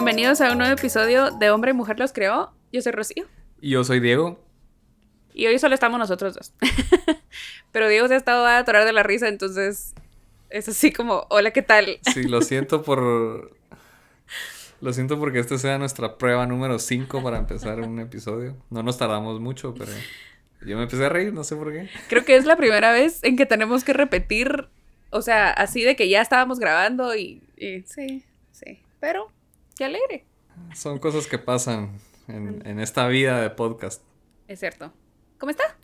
Bienvenidos a un nuevo episodio de Hombre y Mujer los creó. Yo soy Rocío. Y yo soy Diego. Y hoy solo estamos nosotros dos. Pero Diego se ha estado a atorar de la risa, entonces es así como, hola, ¿qué tal? Sí, lo siento por... Lo siento porque esta sea nuestra prueba número 5 para empezar un episodio. No nos tardamos mucho, pero yo me empecé a reír, no sé por qué. Creo que es la primera vez en que tenemos que repetir, o sea, así de que ya estábamos grabando y, y sí, sí. Pero, qué alegre. Son cosas que pasan en, en esta vida de podcast. Es cierto. ¿Cómo está?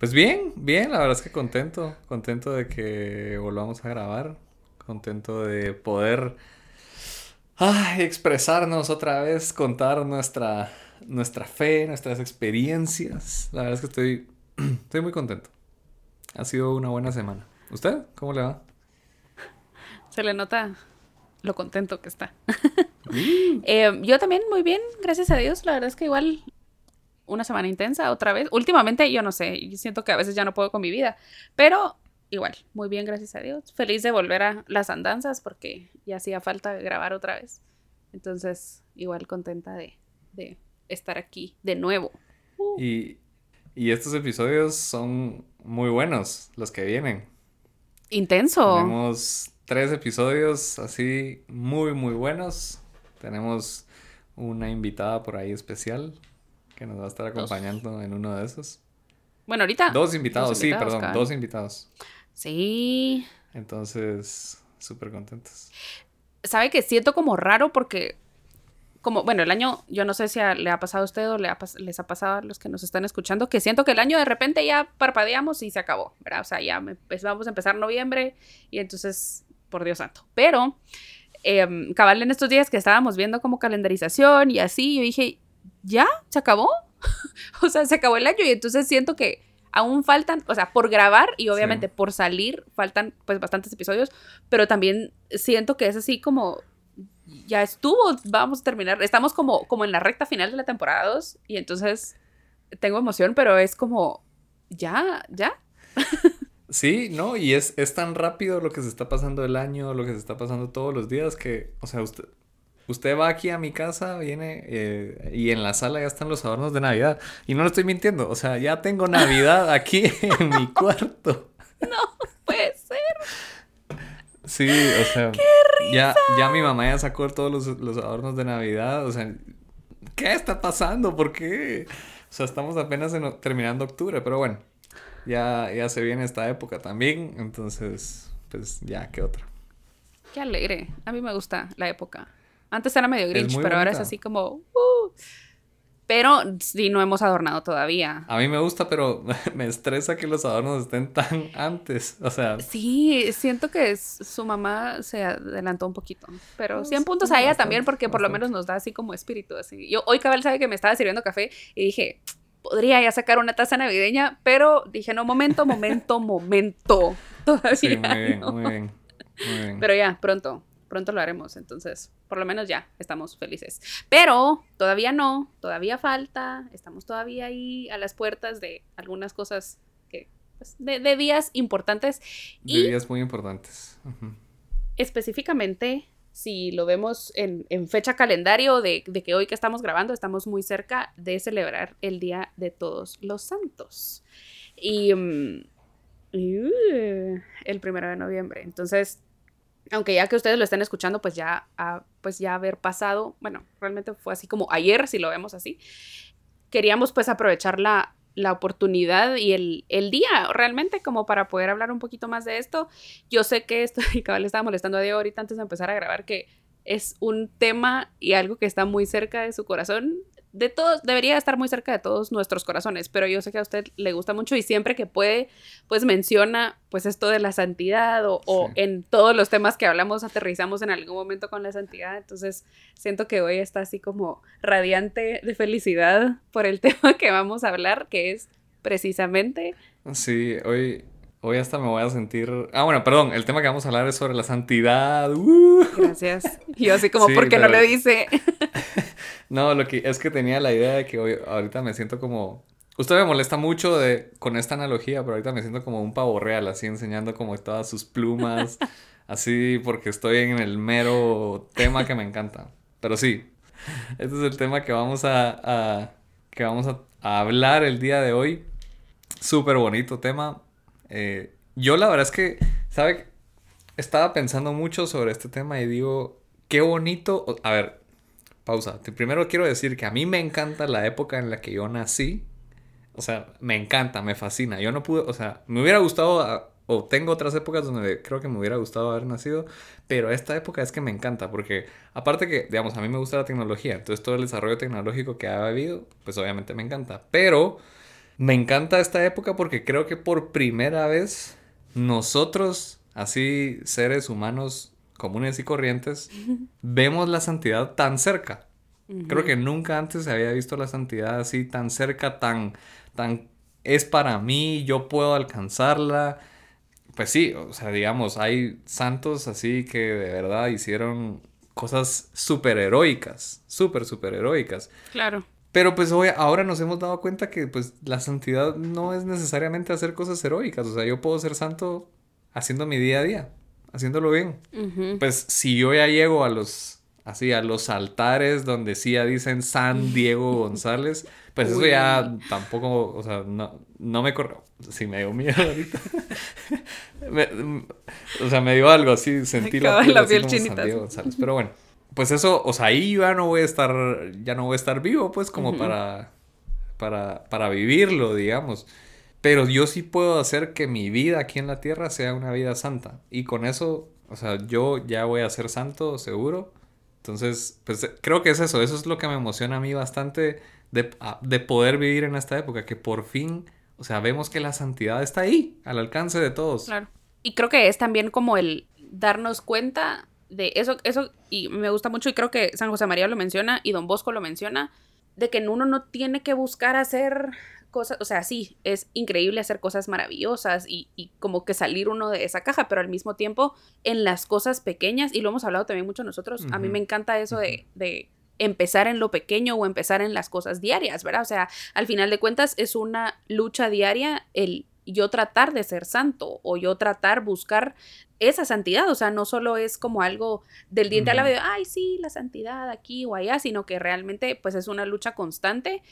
Pues bien, bien, la verdad es que contento, contento de que volvamos a grabar, contento de poder ay, expresarnos otra vez, contar nuestra, nuestra fe, nuestras experiencias. La verdad es que estoy, estoy muy contento. Ha sido una buena semana. ¿Usted? ¿Cómo le va? Se le nota lo contento que está. Eh, yo también muy bien, gracias a Dios. La verdad es que igual una semana intensa otra vez. Últimamente yo no sé, yo siento que a veces ya no puedo con mi vida, pero igual, muy bien, gracias a Dios. Feliz de volver a las andanzas porque ya hacía falta grabar otra vez. Entonces, igual contenta de, de estar aquí de nuevo. Uh. Y, y estos episodios son muy buenos, los que vienen. Intenso. Tenemos tres episodios así muy, muy buenos. Tenemos una invitada por ahí especial que nos va a estar acompañando dos. en uno de esos. Bueno, ahorita. Dos invitados, dos invitados sí, perdón, dos invitados. Sí. Entonces, súper contentos. ¿Sabe que siento como raro porque, como, bueno, el año, yo no sé si a, le ha pasado a usted o le ha, les ha pasado a los que nos están escuchando, que siento que el año de repente ya parpadeamos y se acabó, ¿verdad? O sea, ya pues, vamos a empezar noviembre y entonces, por Dios santo. Pero, eh, cabal en estos días que estábamos viendo como calendarización y así, yo dije, ¿ya? ¿Se acabó? o sea, se acabó el año y entonces siento que aún faltan, o sea, por grabar y obviamente sí. por salir, faltan pues bastantes episodios, pero también siento que es así como, ya estuvo, vamos a terminar, estamos como, como en la recta final de la temporada 2 y entonces tengo emoción, pero es como, ya, ya. Sí, no, y es, es tan rápido lo que se está pasando el año, lo que se está pasando todos los días, que, o sea, usted, Usted va aquí a mi casa, viene eh, y en la sala ya están los adornos de Navidad. Y no lo estoy mintiendo, o sea, ya tengo Navidad aquí en mi cuarto. No puede ser. Sí, o sea, ya, ya mi mamá ya sacó todos los, los, adornos de Navidad. O sea, ¿qué está pasando? ¿Por qué? O sea, estamos apenas en, terminando octubre, pero bueno, ya, ya se viene esta época también. Entonces, pues ya, ¿qué otra? Qué alegre. A mí me gusta la época. Antes era medio grinch, pero bonita. ahora es así como... Uh. Pero sí, no hemos adornado todavía. A mí me gusta, pero me estresa que los adornos estén tan antes. O sea... Sí, siento que es, su mamá se adelantó un poquito. Pero no, 100 puntos a ella bastante, también porque por bastante. lo menos nos da así como espíritu. Así. Yo hoy Cabal sabe que me estaba sirviendo café y dije, podría ya sacar una taza navideña, pero dije, no, momento, momento, momento. Todavía Sí, muy bien, no. muy bien. Muy bien. Pero ya, pronto pronto lo haremos, entonces por lo menos ya estamos felices. Pero todavía no, todavía falta, estamos todavía ahí a las puertas de algunas cosas que, pues, de, de días importantes. De y días muy importantes. Uh -huh. Específicamente, si lo vemos en, en fecha calendario de, de, que hoy que estamos grabando, estamos muy cerca de celebrar el Día de Todos los Santos. Y, um, y uh, el primero de noviembre. Entonces, aunque ya que ustedes lo estén escuchando, pues ya, uh, pues ya haber pasado, bueno, realmente fue así como ayer, si lo vemos así, queríamos pues aprovechar la, la oportunidad y el, el, día realmente como para poder hablar un poquito más de esto. Yo sé que esto, y cabal estaba molestando a Diego ahorita antes de empezar a grabar, que es un tema y algo que está muy cerca de su corazón de todos, debería estar muy cerca de todos nuestros corazones, pero yo sé que a usted le gusta mucho y siempre que puede, pues menciona pues esto de la santidad o, sí. o, en todos los temas que hablamos aterrizamos en algún momento con la santidad, entonces siento que hoy está así como radiante de felicidad por el tema que vamos a hablar, que es precisamente... Sí, hoy... Hoy hasta me voy a sentir... Ah, bueno, perdón, el tema que vamos a hablar es sobre la santidad. Uh. Gracias. Yo así como, sí, ¿por qué pero... no le dice? No, lo que es que tenía la idea de que hoy, ahorita me siento como... Usted me molesta mucho de, con esta analogía, pero ahorita me siento como un pavo real, así enseñando como todas sus plumas, así porque estoy en el mero tema que me encanta. Pero sí, este es el tema que vamos a, que vamos a, hablar el día de hoy. Súper bonito tema. Eh, yo la verdad es que, ¿sabe? Estaba pensando mucho sobre este tema y digo, qué bonito. A ver, pausa. Primero quiero decir que a mí me encanta la época en la que yo nací. O sea, me encanta, me fascina. Yo no pude, o sea, me hubiera gustado ah, o tengo otras épocas donde creo que me hubiera gustado haber nacido, pero esta época es que me encanta, porque aparte que, digamos, a mí me gusta la tecnología, entonces todo el desarrollo tecnológico que ha habido, pues obviamente me encanta, pero me encanta esta época porque creo que por primera vez nosotros, así seres humanos comunes y corrientes, vemos la santidad tan cerca. Creo que nunca antes se había visto la santidad así tan cerca, tan, tan es para mí, yo puedo alcanzarla pues sí, o sea, digamos, hay santos así que de verdad hicieron cosas súper heroicas, súper, súper heroicas. Claro. Pero pues hoy, ahora nos hemos dado cuenta que pues la santidad no es necesariamente hacer cosas heroicas, o sea, yo puedo ser santo haciendo mi día a día, haciéndolo bien. Pues si yo ya llego a los, así, a los altares donde sí ya dicen San Diego González, pues eso ya tampoco, o sea, no, no me corrió. Sí, me dio miedo ahorita. o sea, me dio algo así, sentí la, piel, chinita. Pero bueno, pues eso, o sea, ahí ya no voy a estar, ya no voy a estar vivo, pues, como para, para, para vivirlo, digamos. Pero yo sí puedo hacer que mi vida aquí en la tierra sea una vida santa. Y con eso, o sea, yo ya voy a ser santo, seguro. Entonces, pues creo que es eso. Eso es lo que me emociona a mí bastante de, de poder vivir en esta época. Que por fin o sea, vemos que la santidad está ahí, al alcance de todos. Claro. Y creo que es también como el darnos cuenta de eso, eso, y me gusta mucho, y creo que San José María lo menciona y Don Bosco lo menciona, de que uno no tiene que buscar hacer cosas, o sea, sí, es increíble hacer cosas maravillosas y, y, como que salir uno de esa caja, pero al mismo tiempo en las cosas pequeñas, y lo hemos hablado también mucho nosotros, a mí me encanta eso de, de empezar en lo pequeño o empezar en las cosas diarias, ¿verdad? O sea, al final de cuentas es una lucha diaria el yo tratar de ser santo o yo tratar buscar esa santidad, o sea, no solo es como algo del diente a la vez, ay, sí, la santidad aquí o allá, sino que realmente pues es una lucha constante,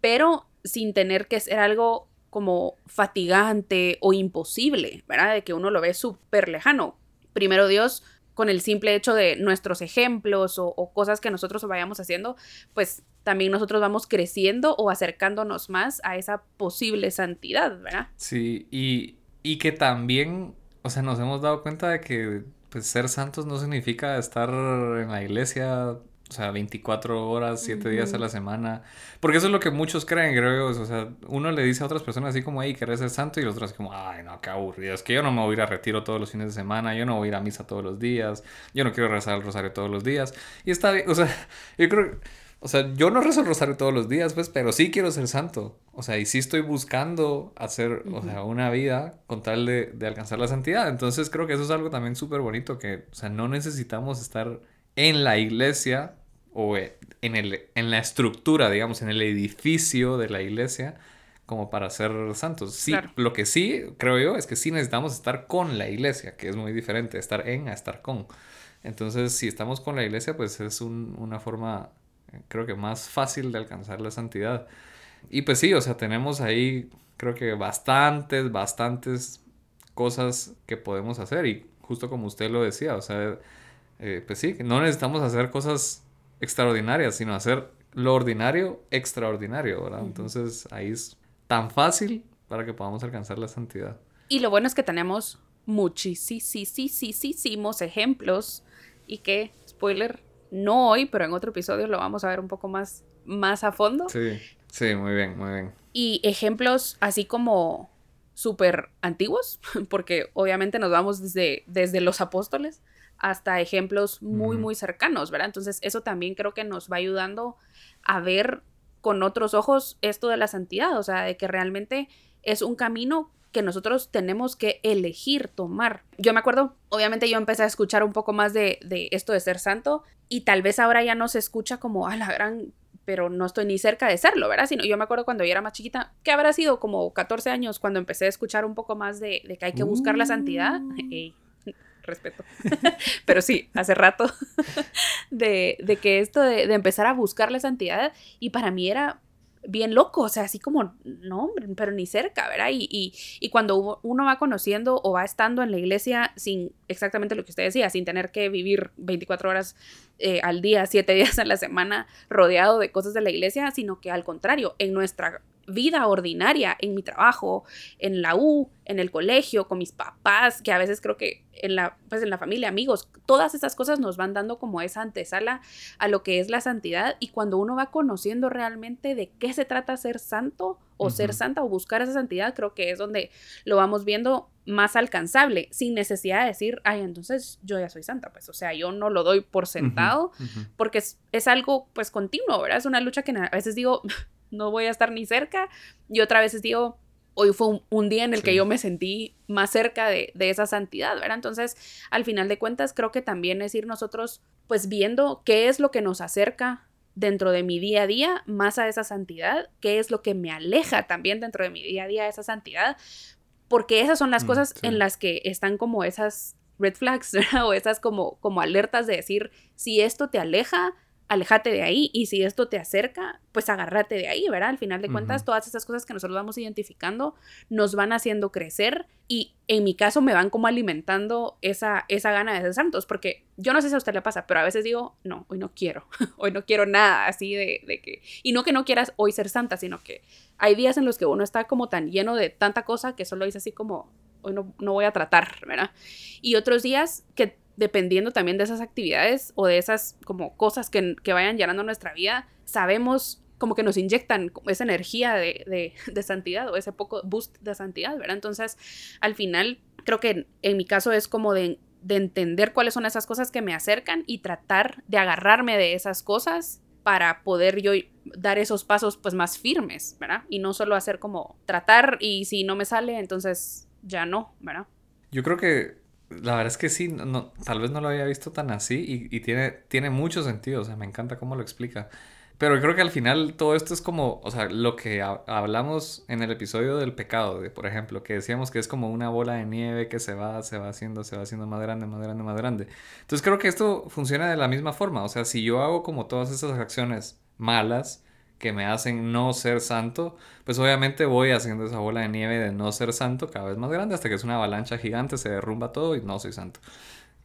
pero sin tener que ser algo como fatigante o imposible, ¿verdad? De que uno lo ve súper lejano. Primero Dios con el simple hecho de nuestros ejemplos o, cosas que nosotros vayamos haciendo, pues también nosotros vamos creciendo o acercándonos más a esa posible santidad, ¿verdad? Sí, y, y que también, o sea, nos hemos dado cuenta de que pues, ser santos no significa estar en la iglesia o sea, 24 horas, 7 días a la semana. Porque eso es lo que muchos creen, creo. O sea, uno le dice a otras personas así como, hey, querés ser santo. Y los otros como, ay, no, qué aburrido. Es que yo no me voy a ir a retiro todos los fines de semana. Yo no voy a ir a misa todos los días. Yo no quiero rezar el rosario todos los días. Y está bien, o sea, yo creo... O sea, yo no rezo el rosario todos los días, pues, pero sí quiero ser santo. O sea, y sí estoy buscando hacer, o sea, una vida con tal de, de alcanzar la santidad. Entonces creo que eso es algo también súper bonito, que, o sea, no necesitamos estar en la iglesia o en, el, en la estructura, digamos, en el edificio de la iglesia como para ser santos. Sí, lo que sí creo yo es que sí necesitamos estar con la iglesia, que es muy diferente, estar en a estar con. Entonces, si estamos con la iglesia, pues es una forma, creo que más fácil de alcanzar la santidad. Y pues sí, o sea, tenemos ahí, creo que bastantes, bastantes cosas que podemos hacer. Y justo como usted lo decía, o sea, eh, pues sí, no necesitamos hacer cosas extraordinarias, sino hacer lo ordinario extraordinario, ¿verdad? Entonces ahí es tan fácil para que podamos alcanzar la santidad. Y lo bueno es que tenemos muchísimos ejemplos y que, spoiler, no hoy, pero en otro episodio lo vamos a ver un poco más, más a fondo. Sí, sí, muy bien, muy bien. Y ejemplos así como súper antiguos, porque obviamente nos vamos desde, desde los apóstoles, hasta ejemplos muy, muy cercanos, ¿verdad? Entonces eso también creo que nos va ayudando a ver con otros ojos esto de la santidad, o sea, de que realmente es un camino que nosotros tenemos que elegir tomar. Yo me acuerdo, obviamente yo empecé a escuchar un poco más de, de esto de ser santo y tal vez ahora ya no se escucha como a la gran pero no estoy ni cerca de serlo, ¿verdad? Sino yo me acuerdo cuando yo era más chiquita, que habrá sido como 14 años, cuando empecé a escuchar un poco más de, de que hay que buscar la santidad. Uh respeto. Pero sí, hace rato de, de que esto de, de, empezar a buscar la santidad y para mí era bien loco, o sea, así como, no, pero ni cerca, ¿verdad? Y, y, y, cuando uno va conociendo o va estando en la iglesia sin exactamente lo que usted decía, sin tener que vivir 24 horas eh, al día, 7 días a la semana rodeado de cosas de la iglesia, sino que al contrario, en nuestra vida ordinaria, en mi trabajo, en la U, en el colegio, con mis papás, que a veces creo que en la, pues en la familia, amigos, todas esas cosas nos van dando como esa antesala a lo que es la santidad. Y cuando uno va conociendo realmente de qué se trata ser santo o ser santa o buscar esa santidad, creo que es donde lo vamos viendo más alcanzable, sin necesidad de decir, ay, entonces yo ya soy santa, pues, o sea, yo no lo doy por sentado, porque es, es, algo, pues, continuo, ¿verdad? Es una lucha que a veces digo, no voy a estar ni cerca. Y otra vez digo, hoy fue un, día en el que yo me sentí más cerca de, de, esa santidad, ¿verdad? Entonces, al final de cuentas, creo que también es ir nosotros, pues, viendo qué es lo que nos acerca dentro de mi día a día más a esa santidad, qué es lo que me aleja también dentro de mi día a día a esa santidad, porque esas son las mm, cosas en las que están como esas red flags, ¿verdad? O esas como, como alertas de decir, si esto te aleja, alejate de ahí y si esto te acerca, pues agárrate de ahí, ¿verdad? Al final de cuentas, todas esas cosas que nosotros vamos identificando nos van haciendo crecer y en mi caso me van como alimentando esa, esa gana de ser santos, porque yo no sé si a usted le pasa, pero a veces digo, no, hoy no quiero, hoy no quiero nada así de, de que, y no que no quieras hoy ser santa, sino que hay días en los que uno está como tan lleno de tanta cosa que solo dice así como, hoy no, no voy a tratar, ¿verdad? Y otros días que dependiendo también de esas actividades o de esas como cosas que, que vayan llenando nuestra vida, sabemos como que nos inyectan esa energía de, de, de, santidad o ese poco boost de santidad, ¿verdad? Entonces, al final, creo que en, mi caso es como de, de, entender cuáles son esas cosas que me acercan y tratar de agarrarme de esas cosas para poder yo dar esos pasos pues más firmes, ¿verdad? Y no solo hacer como tratar y si no me sale, entonces ya no, ¿verdad? Yo creo que la verdad es que sí, no, tal vez no lo había visto tan así y, tiene, tiene mucho sentido, o sea, me encanta cómo lo explica. Pero creo que al final todo esto es como, o sea, lo que hablamos en el episodio del pecado, de, por ejemplo, que decíamos que es como una bola de nieve que se va, se va haciendo, se va haciendo más grande, más grande, más grande. Entonces creo que esto funciona de la misma forma, o sea, si yo hago como todas esas acciones malas, que me hacen no ser santo, pues obviamente voy haciendo esa bola de nieve de no ser santo cada vez más grande hasta que es una avalancha gigante, se derrumba todo y no soy santo.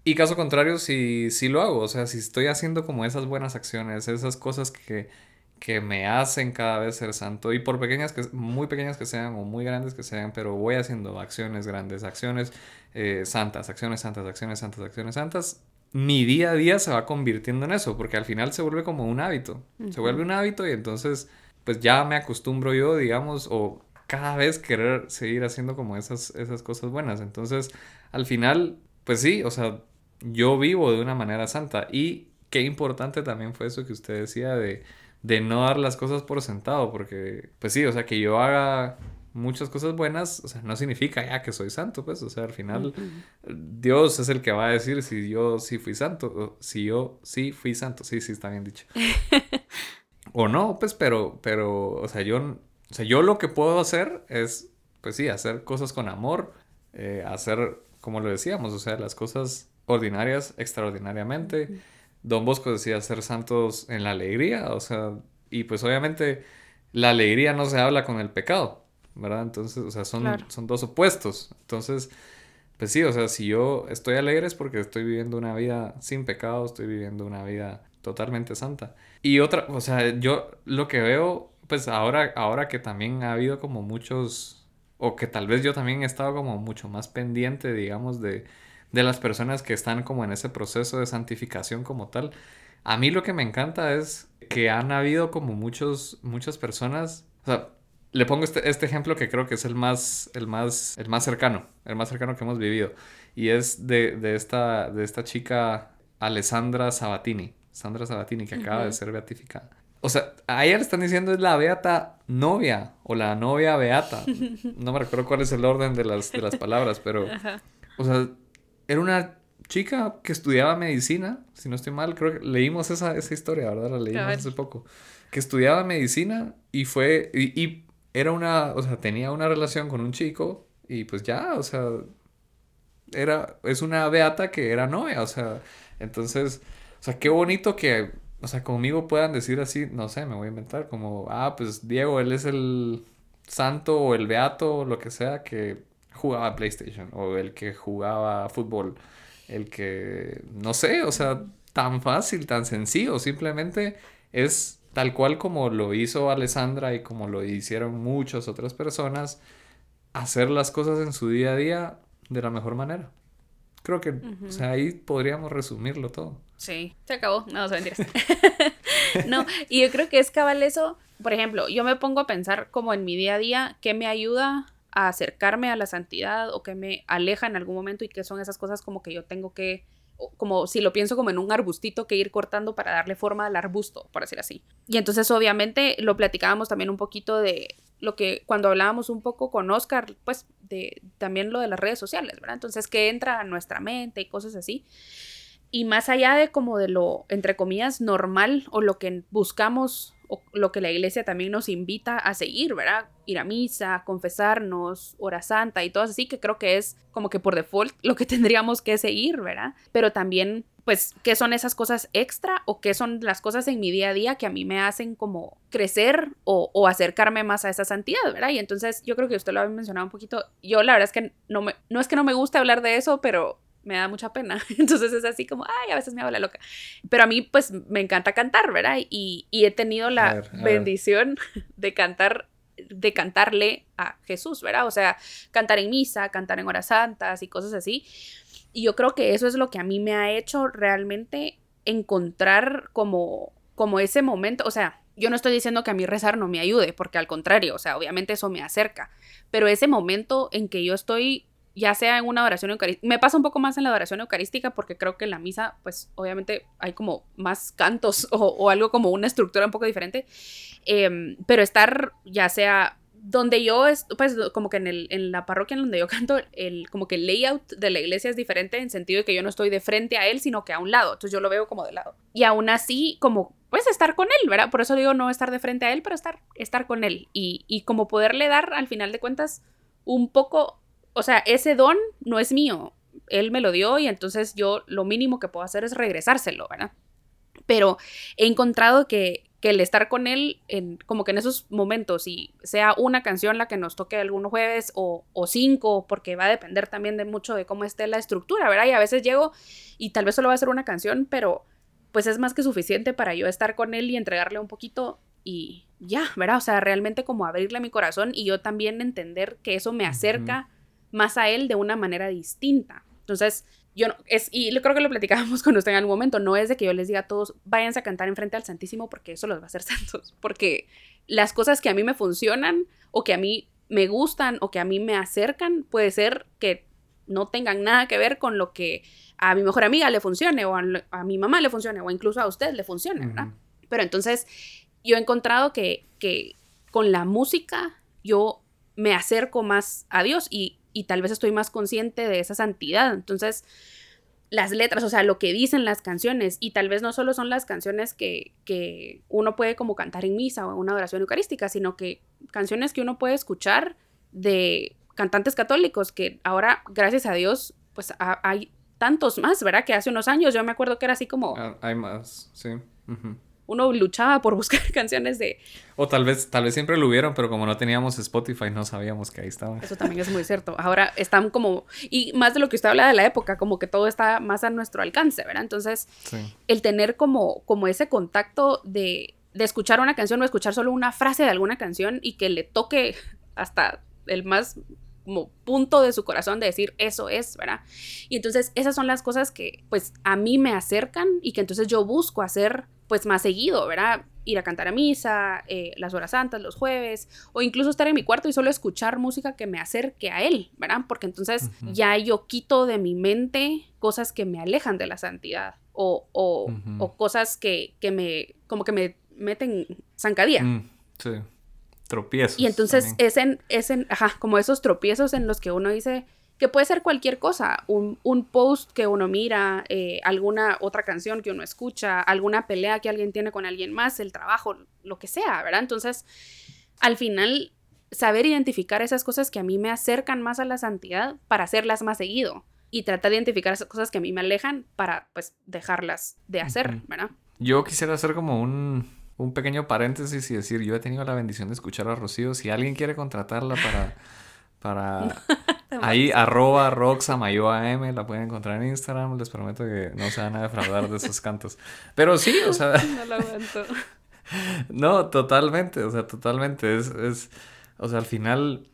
Y caso contrario, si, si lo hago, o sea, si estoy haciendo como esas buenas acciones, esas cosas que, que me hacen cada vez ser santo, y por pequeñas que, muy pequeñas que sean o muy grandes que sean, pero voy haciendo acciones grandes, acciones eh, santas, acciones santas, acciones santas, acciones santas, mi día a día se va convirtiendo en eso, porque al final se vuelve como un hábito. Se vuelve un hábito y entonces, pues ya me acostumbro yo, digamos, o cada vez querer seguir haciendo como esas, esas cosas buenas. Entonces, al final, pues sí, o sea, yo vivo de una manera santa. Y qué importante también fue eso que usted decía de, de no dar las cosas por sentado, porque, pues sí, o sea, que yo haga muchas cosas buenas, o sea, no significa ya que soy santo, pues, o sea, al final Dios es el que va a decir si yo sí fui santo, o si yo sí fui santo, sí, sí, está bien dicho. o no, pues, pero, pero, o sea, yo, o sea, yo lo que puedo hacer es, pues sí, hacer cosas con amor, eh, hacer, como lo decíamos, o sea, las cosas ordinarias extraordinariamente. Don Bosco decía ser santos en la alegría, o sea, y pues obviamente la alegría no se habla con el pecado. ¿Verdad? Entonces, o sea, son, son dos opuestos. Entonces, pues sí, o sea, si yo estoy alegre es porque estoy viviendo una vida sin pecado, estoy viviendo una vida totalmente santa. Y otra, o sea, yo lo que veo, pues ahora, ahora que también ha habido como muchos, o que tal vez yo también he estado como mucho más pendiente, digamos, de, de las personas que están como en ese proceso de santificación como tal. A mí lo que me encanta es que han habido como muchos, muchas personas, o sea, le pongo este, este, ejemplo que creo que es el más, el más, el más cercano, el más cercano que hemos vivido. Y es de, de esta, de esta chica Alessandra Sabatini. Sandra Sabatini, que acaba de ser beatificada. O sea, a ella le están diciendo es la beata novia o la novia beata. No me recuerdo cuál es el orden de las, de las palabras, pero... O sea, era una chica que estudiaba medicina, si no estoy mal, creo que leímos esa, esa historia, ¿verdad? La leímos hace poco. Que estudiaba medicina y fue... y era una, o sea, tenía una relación con un chico y pues ya, o sea, era, es una beata que era novia, o sea, entonces, o sea, qué bonito que, o sea, conmigo puedan decir así, no sé, me voy a inventar, como, ah, pues Diego, él es el santo o el beato o lo que sea que jugaba PlayStation o el que jugaba fútbol, el que, no sé, o sea, tan fácil, tan sencillo, simplemente es tal cual como lo hizo Alessandra y como lo hicieron muchas otras personas, hacer las cosas en su día a día de la mejor manera. Creo que, o sea, ahí podríamos resumirlo todo. Sí, se acabó. No, se mentiras. no, y yo creo que es cabal eso. Por ejemplo, yo me pongo a pensar como en mi día a día, ¿qué me ayuda a acercarme a la santidad o qué me aleja en algún momento y qué son esas cosas como que yo tengo que como si lo pienso como en un arbustito que ir cortando para darle forma al arbusto, por decir así. Y entonces obviamente lo platicábamos también un poquito de lo que cuando hablábamos un poco con Oscar, pues de también lo de las redes sociales, ¿verdad? Entonces, ¿qué entra a nuestra mente y cosas así? Y más allá de como de lo, entre comillas, normal o lo que buscamos lo que la iglesia también nos invita a seguir, ¿verdad? Ir a misa, confesarnos, hora santa y todo así, que creo que es como que por default lo que tendríamos que seguir, ¿verdad? Pero también, pues, ¿qué son esas cosas extra o qué son las cosas en mi día a día que a mí me hacen como crecer o, acercarme más a esa santidad, ¿verdad? Y entonces yo creo que usted lo había mencionado un poquito. Yo la verdad es que no, me, no es que no me guste hablar de eso, pero me da mucha pena. Entonces es así como, ay, a veces me habla loca. Pero a mí, pues, me encanta cantar, ¿verdad? Y, y he tenido la bendición de cantar, de cantarle a Jesús, ¿verdad? O sea, cantar en misa, cantar en horas santas y cosas así. Y yo creo que eso es lo que a mí me ha hecho realmente encontrar como, como ese momento, o sea, yo no estoy diciendo que a mí rezar no me ayude, porque al contrario, o sea, obviamente eso me acerca, pero ese momento en que yo estoy ya sea en una oración eucarística. Me pasa un poco más en la oración eucarística porque creo que en la misa, pues obviamente hay como más cantos o, algo como una estructura un poco diferente. Em, pero estar ya sea donde yo, es, pues como que en, el, en la parroquia en donde yo canto, el, como que el layout de la iglesia es diferente en sentido de que yo no estoy de frente a él, sino que a un lado. Entonces yo lo veo como de lado. Y aún así, como pues estar con él, ¿verdad? Por eso digo no estar de frente a él, pero estar, estar con él. Y, y como poderle dar al final de cuentas un poco o sea, ese don no es mío, él me lo dio y entonces yo lo mínimo que puedo hacer es regresárselo, ¿verdad? Pero he encontrado que, el estar con él, en, como que en esos momentos, y sea una canción la que nos toque algún jueves o, o, cinco, porque va a depender también de mucho de cómo esté la estructura, ¿verdad? Y a veces llego y tal vez solo va a ser una canción, pero pues es más que suficiente para yo estar con él y entregarle un poquito y ya, ¿verdad? O sea, realmente como abrirle mi corazón y yo también entender que eso me acerca más a él de una manera distinta. Entonces, yo no, es, y creo que lo platicábamos con usted en algún momento, no es de que yo les diga a todos, váyanse a cantar enfrente al Santísimo porque eso los va a hacer santos, porque las cosas que a mí me funcionan o que a mí me gustan o que a mí me acercan, puede ser que no tengan nada que ver con lo que a mi mejor amiga le funcione o a, mi mamá le funcione o incluso a usted le funcione, ¿verdad? Pero entonces yo he encontrado que, que con la música yo me acerco más a Dios y y tal vez estoy más consciente de esa santidad. Entonces, las letras, o sea, lo que dicen las canciones, y tal vez no solo son las canciones que, que uno puede como cantar en misa o en una oración eucarística, sino que canciones que uno puede escuchar de cantantes católicos, que ahora, gracias a Dios, pues hay tantos más, ¿verdad? Que hace unos años yo me acuerdo que era así como... Ah, hay más, sí uno luchaba por buscar canciones de... O tal vez, tal vez siempre lo hubieron, pero como no teníamos Spotify no sabíamos que ahí estaban. Eso también es muy cierto. Ahora están como... Y más de lo que usted habla de la época, como que todo está más a nuestro alcance, ¿verdad? Entonces, el tener como, como ese contacto de, de escuchar una canción o escuchar solo una frase de alguna canción y que le toque hasta el más como punto de su corazón de decir eso es, ¿verdad? Y entonces esas son las cosas que pues a mí me acercan y que entonces yo busco hacer pues más seguido, ¿verdad? Ir a cantar a misa, eh, las horas santas, los jueves, o incluso estar en mi cuarto y solo escuchar música que me acerque a él, ¿verdad? Porque entonces ya yo quito de mi mente cosas que me alejan de la santidad o, o, o cosas que, que, me, como que me meten zancadía. Mm, sí tropiezos. Y entonces es en, es en, ajá, como esos tropiezos en los que uno dice que puede ser cualquier cosa, un, un post que uno mira, eh, alguna otra canción que uno escucha, alguna pelea que alguien tiene con alguien más, el trabajo, lo que sea, ¿verdad? Entonces, al final, saber identificar esas cosas que a mí me acercan más a la santidad para hacerlas más seguido. y tratar de identificar esas cosas que a mí me alejan para pues dejarlas de hacer, ¿verdad? Yo quisiera hacer como un, un pequeño paréntesis y decir, yo he tenido la bendición de escuchar a Rocío. Si alguien quiere contratarla para... para ahí, arroba roxamayoam, la pueden encontrar en Instagram. Les prometo que no se van a defraudar de esos cantos. Pero sí, o sea... no lo aguanto. no, totalmente, o sea, totalmente. Es, es, o sea, al final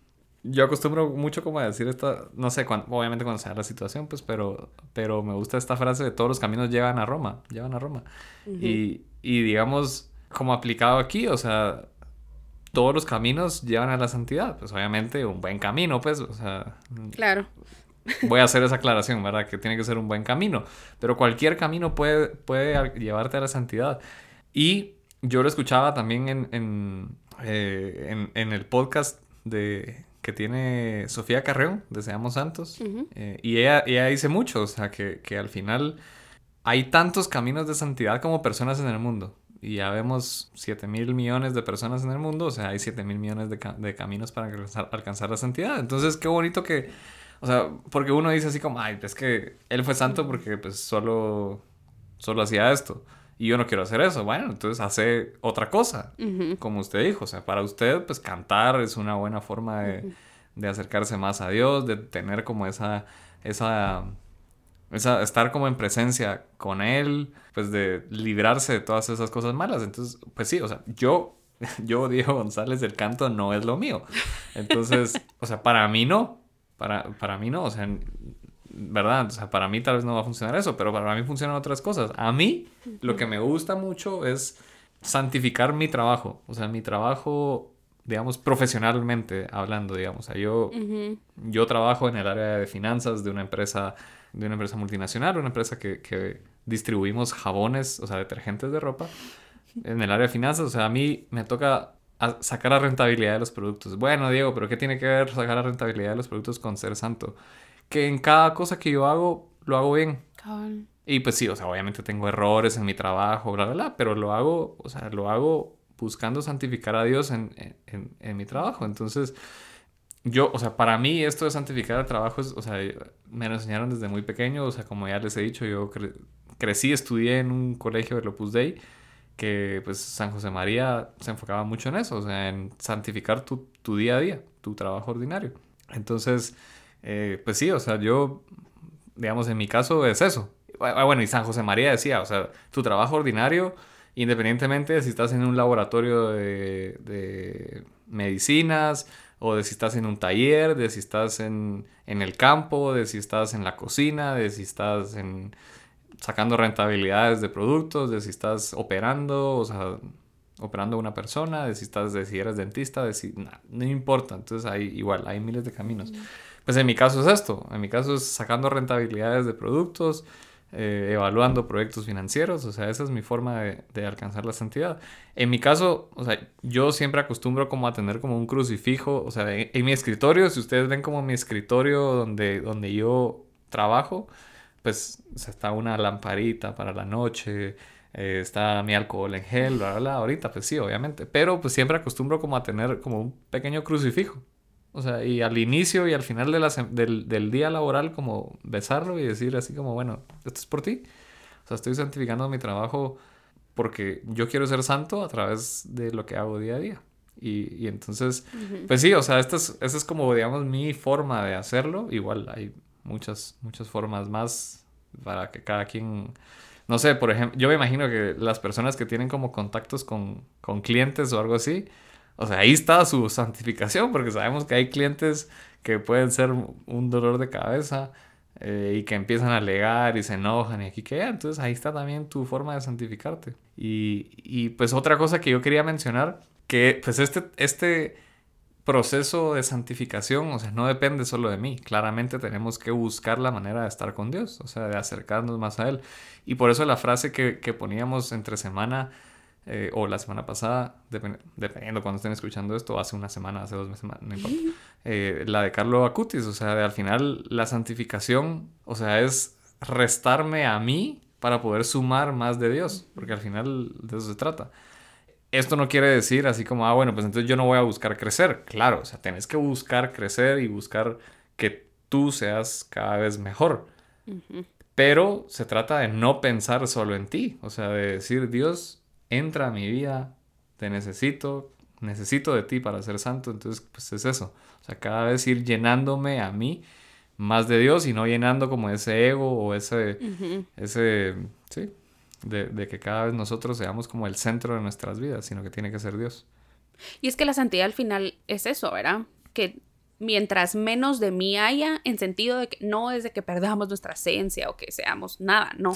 yo acostumbro mucho como a decir esto, no sé, obviamente cuando sea la situación, pues, pero, pero me gusta esta frase de todos los caminos llevan a Roma, llevan a Roma. y, y digamos, como aplicado aquí, o sea, todos los caminos llevan a la santidad. Pues obviamente un buen camino, pues, o sea... Claro. Voy a hacer esa aclaración, ¿verdad? Que tiene que ser un buen camino. Pero cualquier camino puede, puede llevarte a la santidad. Y yo lo escuchaba también en, en, eh, en, el podcast de, que tiene Sofía Carreón, de Seamos Santos. Eh, y ella, ella, dice mucho, o sea, que, que al final hay tantos caminos de santidad como personas en el mundo y ya vemos 7 mil millones de personas en el mundo, o sea, hay 7 mil millones de, de, caminos para alcanzar, alcanzar, la santidad. Entonces, qué bonito que, o sea, porque uno dice así como, ay, es que él fue santo porque pues solo, solo hacía esto. Y yo no quiero hacer eso. Bueno, entonces hace otra cosa, como usted dijo. O sea, para usted, pues cantar es una buena forma de, de acercarse más a Dios, de tener como esa, esa estar como en presencia con él, pues de librarse de todas esas cosas malas. Entonces, pues sí, o sea, yo, yo, Diego González, el canto no es lo mío. Entonces, o sea, para mí no, para, para mí no, o sea, ¿verdad? O sea, para mí tal vez no va a funcionar eso, pero para mí funcionan otras cosas. A mí, lo que me gusta mucho es santificar mi trabajo, o sea, mi trabajo digamos, profesionalmente hablando, digamos. O sea, yo, yo trabajo en el área de finanzas de una empresa de una empresa multinacional, una empresa que, que distribuimos jabones, o sea, detergentes de ropa, en el área de finanzas. O sea, a mí me toca sacar la rentabilidad de los productos. Bueno, Diego, pero ¿qué tiene que ver sacar la rentabilidad de los productos con ser santo? Que en cada cosa que yo hago, lo hago bien. Y pues sí, o sea, obviamente tengo errores en mi trabajo, bla, bla, bla, pero lo hago, o sea, lo hago buscando santificar a Dios en, en, en mi trabajo. Entonces, yo, o sea, para mí esto de santificar el trabajo es, o sea, me lo enseñaron desde muy pequeño, o sea, como ya les he dicho, yo crecí, estudié en un colegio de Opus Dei, que pues San José María se enfocaba mucho en eso, o sea, en santificar tu, tu día a día, tu trabajo ordinario. Entonces, eh, pues sí, o sea, yo, digamos, en mi caso es eso. Ah, bueno, y San José María decía, o sea, tu trabajo ordinario, independientemente de si estás en un laboratorio de, de medicinas, o de si estás en un taller, de si estás en, en, el campo, de si estás en la cocina, de si estás en, sacando rentabilidades de productos, de si estás operando, o sea, operando a una persona, de si estás, de si eres dentista, de si, no importa, entonces hay igual, hay miles de caminos. Pues en mi caso es esto, en mi caso es sacando rentabilidades de productos, eh, evaluando proyectos financieros, o sea, esa es mi forma de, alcanzar la santidad. En mi caso, o sea, yo siempre acostumbro como a tener como un crucifijo, o sea, en, mi escritorio, si ustedes ven como mi escritorio donde, donde yo trabajo, pues está una lamparita para la noche, eh, está mi alcohol en gel, bla, bla, bla, ahorita pues sí, obviamente, pero pues siempre acostumbro como a tener como un pequeño crucifijo, o sea, y al inicio y al final de la del, del, día laboral, como besarlo y decir así como, bueno, esto es por ti. O sea, estoy santificando mi trabajo porque yo quiero ser santo a través de lo que hago día a día. Y, y entonces, pues sí, o sea, esta es, esta es como, digamos, mi forma de hacerlo. Igual hay muchas, muchas formas más para que cada quien... No sé, por ejemplo, yo me imagino que las personas que tienen como contactos con, con clientes o algo así, o sea, ahí está su santificación, porque sabemos que hay clientes que pueden ser un dolor de cabeza eh, y que empiezan a alegar y se enojan y aquí que Entonces ahí está también tu forma de santificarte. Y, y, pues otra cosa que yo quería mencionar, que pues este, este proceso de santificación, o sea, no depende solo de mí. Claramente tenemos que buscar la manera de estar con Dios, o sea, de acercarnos más a Él. Y por eso la frase que, que poníamos entre semana eh, o la semana pasada, dependiendo cuando estén escuchando esto, hace una semana, hace dos meses, no importa, eh, la de Carlo Acutis, o sea, de, al final la santificación, o sea, es restarme a mí para poder sumar más de Dios, porque al final de eso se trata. Esto no quiere decir así como, ah, bueno, pues entonces yo no voy a buscar crecer, claro, o sea, tenés que buscar crecer y buscar que tú seas cada vez mejor. Pero se trata de no pensar solo en ti, o sea, de decir, Dios, entra a mi vida, te necesito, necesito de ti para ser santo, entonces pues es eso, o sea, cada vez ir llenándome a mí más de Dios y no llenando como ese ego o ese, ese, sí, de, de, que cada vez nosotros seamos como el centro de nuestras vidas, sino que tiene que ser Dios. Y es que la santidad al final es eso, ¿verdad? Que mientras menos de mí haya, en sentido de que no es de que perdamos nuestra esencia o que seamos nada, no,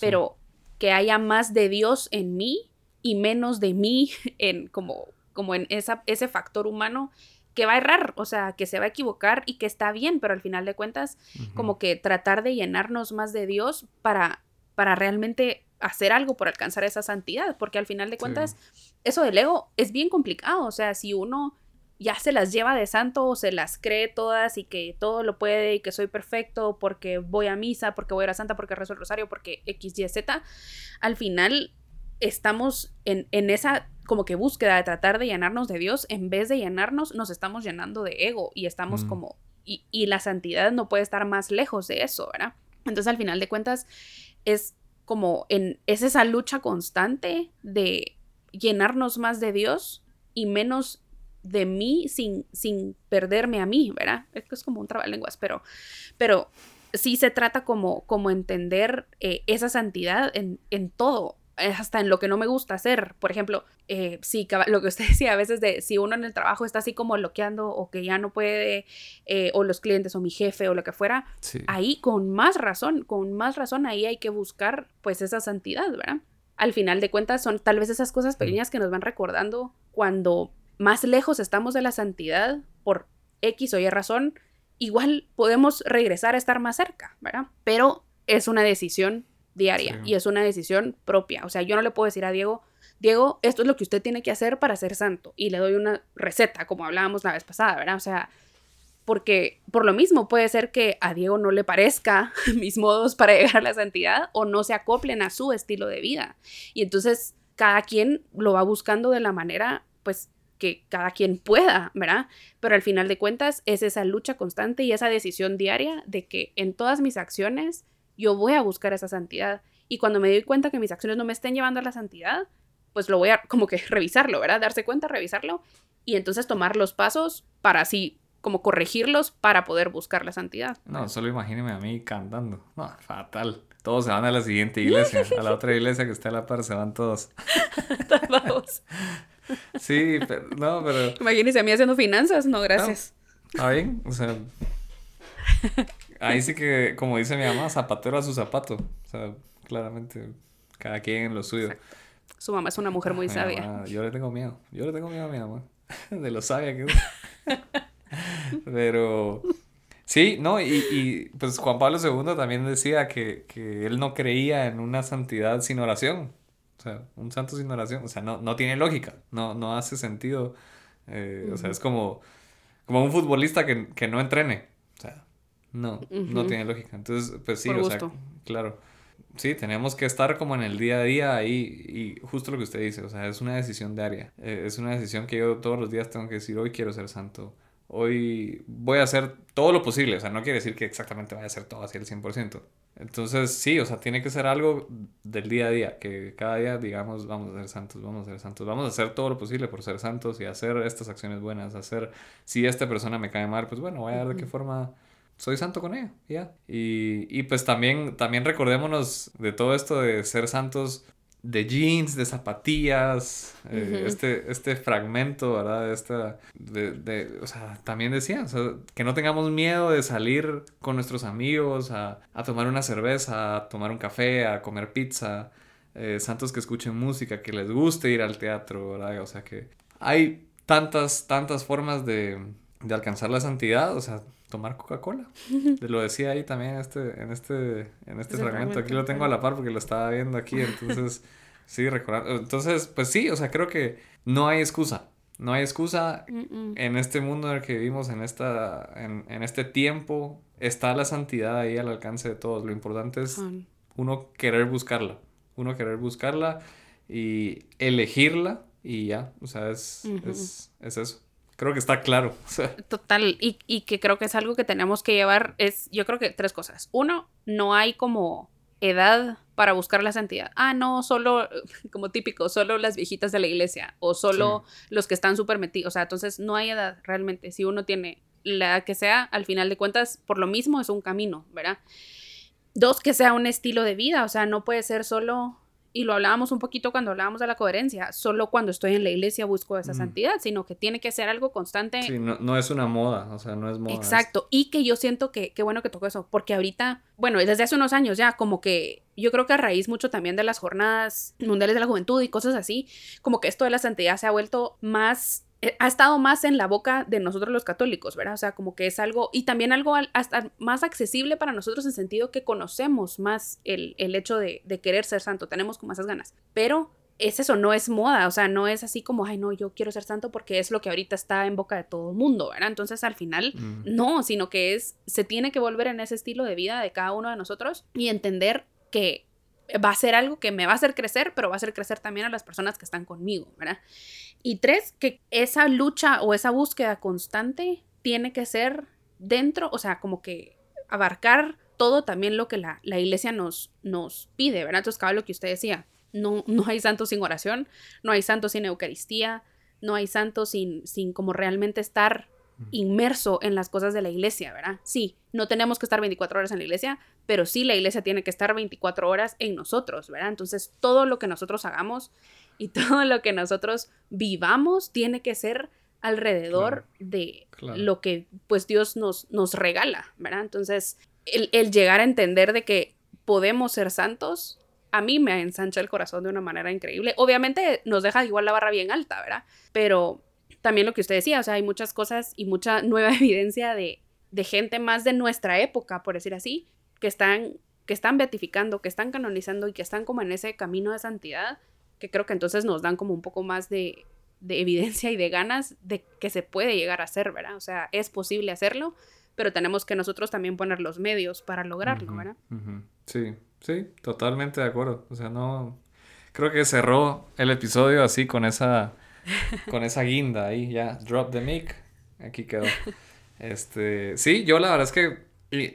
pero que haya más de Dios en mí y menos de mí en como, como en esa, ese factor humano que va a errar, o sea, que se va a equivocar y que está bien, pero al final de cuentas, como que tratar de llenarnos más de Dios para, para realmente hacer algo por alcanzar esa santidad, porque al final de cuentas, eso del ego es bien complicado, o sea, si uno ya se las lleva de santo o se las cree todas y que todo lo puede y que soy perfecto porque voy a misa, porque voy a la santa, porque rezo el rosario, porque X, Y, Z, al final estamos en, en, esa como que búsqueda de tratar de llenarnos de Dios, en vez de llenarnos, nos estamos llenando de ego y estamos mm. como, y, y la santidad no puede estar más lejos de eso, ¿verdad? Entonces al final de cuentas es como en, es esa lucha constante de llenarnos más de Dios y menos de mí sin, sin perderme a mí, ¿verdad? Es que es como un trabalenguas, pero, pero sí se trata como, como entender eh, esa santidad en, en todo, hasta en lo que no me gusta hacer. Por ejemplo, eh, sí, lo que usted decía a veces de si uno en el trabajo está así como bloqueando o que ya no puede, eh, o los clientes o mi jefe o lo que fuera, ahí con más razón, con más razón ahí hay que buscar pues esa santidad, ¿verdad? Al final de cuentas son tal vez esas cosas pequeñas que nos van recordando cuando más lejos estamos de la santidad por X o Y razón, igual podemos regresar a estar más cerca, ¿verdad? Pero es una decisión diaria y es una decisión propia. O sea, yo no le puedo decir a Diego, Diego, esto es lo que usted tiene que hacer para ser santo y le doy una receta, como hablábamos la vez pasada, ¿verdad? O sea, porque por lo mismo puede ser que a Diego no le parezca mis modos para llegar a la santidad o no se acoplen a su estilo de vida. Y entonces cada quien lo va buscando de la manera, pues, que cada quien pueda, ¿verdad? Pero al final de cuentas es esa lucha constante y esa decisión diaria de que en todas mis acciones yo voy a buscar esa santidad. Y cuando me doy cuenta que mis acciones no me estén llevando a la santidad, pues lo voy a como que revisarlo, ¿verdad? Darse cuenta, revisarlo y entonces tomar los pasos para así como corregirlos para poder buscar la santidad. No, solo imagíneme a mí cantando. No, fatal. Todos se van a la siguiente iglesia. A la otra iglesia que está a la par se van todos. Sí, pero, no, pero... Imagínese a mí haciendo finanzas, no, gracias. Está bien, o sea... Ahí sí que, como dice mi mamá, zapatero a su zapato. O sea, claramente, cada quien en lo suyo. Su mamá es una mujer muy sabia. yo le tengo miedo. Yo le tengo miedo a mi mamá. De lo sabia que es. Pero... Sí, no, y, y, pues Juan Pablo II también decía que, que él no creía en una santidad sin oración. O sea, un santo sin oración, o sea, no, no tiene lógica, no, no hace sentido. Eh, o sea, es como, como un futbolista que, que, no entrene. O sea, no, no tiene lógica. Entonces, pues sí, o sea, claro. Sí, tenemos que estar como en el día a día ahí y justo lo que usted dice, o sea, es una decisión diaria. Eh, es una decisión que yo todos los días tengo que decir, hoy quiero ser santo. Hoy voy a hacer todo lo posible, o sea, no quiere decir que exactamente vaya a hacer todo así al 100%, entonces, sí, o sea, tiene que ser algo del día a día, que cada día digamos, vamos a ser santos, vamos a ser santos, vamos a hacer todo lo posible por ser santos y hacer estas acciones buenas, hacer, si esta persona me cae mal, pues bueno, voy a ver de qué forma soy santo con ella, ya. Y, y pues también, también recordémonos de todo esto de ser santos de jeans, de zapatillas, eh, este, este fragmento, ¿verdad? Esta, de, de, o sea, también decían, que no tengamos miedo de salir con nuestros amigos a, a, tomar una cerveza, a tomar un café, a comer pizza, eh, santos que escuchen música, que les guste ir al teatro, ¿verdad? O sea, que hay tantas, tantas formas de, de alcanzar la santidad, o sea, tomar Coca-Cola. Lo decía ahí también en este, en este, en este fragmento. Aquí lo tengo a la par porque lo estaba viendo aquí, entonces, sí, recordando. Entonces, pues sí, o sea, creo que no hay excusa. No hay excusa en este mundo en el que vivimos, en, esta, en, en, este tiempo. Está la santidad ahí al alcance de todos. Lo importante es uno querer buscarla. Uno querer buscarla y elegirla y ya. O sea, es, es, es eso. Creo que está claro. Total, y, y que creo que es algo que tenemos que llevar, es, yo creo que tres cosas. Uno, no hay como edad para buscar la santidad. Ah, no, solo, como típico, solo las viejitas de la iglesia o solo los que están súper metidos. O sea, entonces no hay edad realmente. Si uno tiene la que sea, al final de cuentas, por lo mismo es un camino, ¿verdad? Dos, que sea un estilo de vida. O sea, no puede ser solo y lo hablábamos un poquito cuando hablábamos de la coherencia, solo cuando estoy en la iglesia busco esa santidad, sino que tiene que ser algo constante. Sí, no, no, es una moda, o sea, no es moda. Exacto, y que yo siento que, qué bueno que tocó eso, porque ahorita, bueno, desde hace unos años ya, como que yo creo que a raíz mucho también de las jornadas mundiales de la juventud y cosas así, como que esto de la santidad se ha vuelto más ha estado más en la boca de nosotros los católicos, ¿verdad? O sea, como que es algo, y también algo hasta más accesible para nosotros en sentido que conocemos más el, hecho de, querer ser santo, tenemos como esas ganas. Pero es eso, no es moda, o sea, no es así como, ay, no, yo quiero ser santo porque es lo que ahorita está en boca de todo el mundo, ¿verdad? Entonces al final, mm. no, sino que es, se tiene que volver en ese estilo de vida de cada uno de nosotros y entender que va a ser algo que me va a hacer crecer, pero va a hacer crecer también a las personas que están conmigo, ¿verdad? Y tres, que esa lucha o esa búsqueda constante tiene que ser dentro, o sea, como que abarcar todo también lo que la, iglesia nos, nos pide, ¿verdad? Entonces, cada lo que usted decía, no, no hay santos sin oración, no hay santos sin Eucaristía, no hay santos sin, sin como realmente estar inmerso en las cosas de la iglesia, ¿verdad? Sí, no tenemos que estar 24 horas en la iglesia, pero sí la iglesia tiene que estar 24 horas en nosotros, ¿verdad? Entonces, todo lo que nosotros hagamos y todo lo que nosotros vivamos tiene que ser alrededor de lo que pues Dios nos, nos regala, ¿verdad? Entonces, el, el, llegar a entender de que podemos ser santos, a mí me ensancha el corazón de una manera increíble. Obviamente nos deja igual la barra bien alta, ¿verdad? Pero también lo que usted decía, o sea, hay muchas cosas y mucha nueva evidencia de, de gente más de nuestra época, por decir así, que están, que están beatificando, que están canonizando y que están como en ese camino de santidad que creo que entonces nos dan como un poco más de, evidencia y de ganas de que se puede llegar a hacer, ¿verdad? O sea, es posible hacerlo, pero tenemos que nosotros también poner los medios para lograrlo, ¿verdad? Sí, sí, totalmente de acuerdo. O sea, no... Creo que cerró el episodio así con esa, con esa guinda ahí, ya, drop the mic, aquí quedó. Este, sí, yo la verdad es que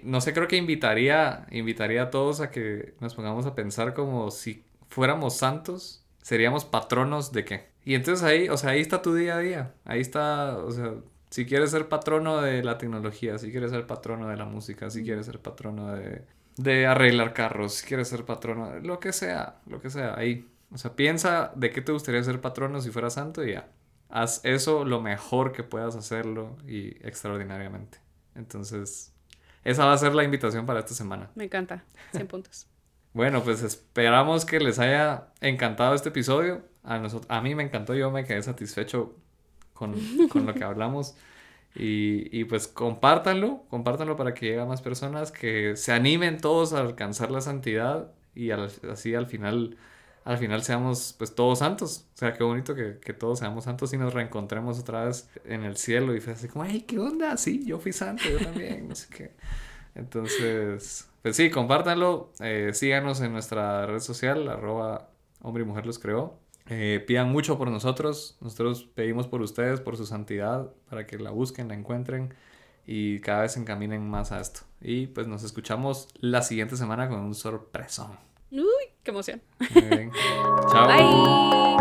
no sé, creo que invitaría, invitaría a todos a que nos pongamos a pensar como si fuéramos santos, seríamos patronos de qué. Y entonces ahí, o sea, ahí está tu día a día. Ahí está, o sea, si quieres ser patrono de la tecnología, si quieres ser patrono de la música, si quieres ser patrono de, de arreglar carros, si quieres ser patrono lo que sea, lo que sea, ahí. O sea, piensa de qué te gustaría ser patrono si fuera santo y ya. Haz eso lo mejor que puedas hacerlo y extraordinariamente. Entonces, esa va a ser la invitación para esta semana. Me encanta. 100 puntos. Bueno, pues esperamos que les haya encantado este episodio. A, nosotros, a mí me encantó, yo me quedé satisfecho con, lo que hablamos. Y, pues compártanlo, compártanlo para que llegue a más personas, que se animen todos a alcanzar la santidad y así al final, al final seamos pues todos santos. O sea, qué bonito que, todos seamos santos y nos reencontremos otra vez en el cielo y fue así como, ay, ¿qué onda? Sí, yo fui santo, yo también, no sé. Entonces, pues sí, compártanlo. Eh, síganos en nuestra red social, arroba hombre y mujer los creó. Eh, pidan mucho por nosotros. Nosotros pedimos por ustedes, por su santidad, para que la busquen, la encuentren y cada vez se encaminen más a esto. Y pues nos escuchamos la siguiente semana con un sorpresón. Uy, qué emoción. Chao. Bye.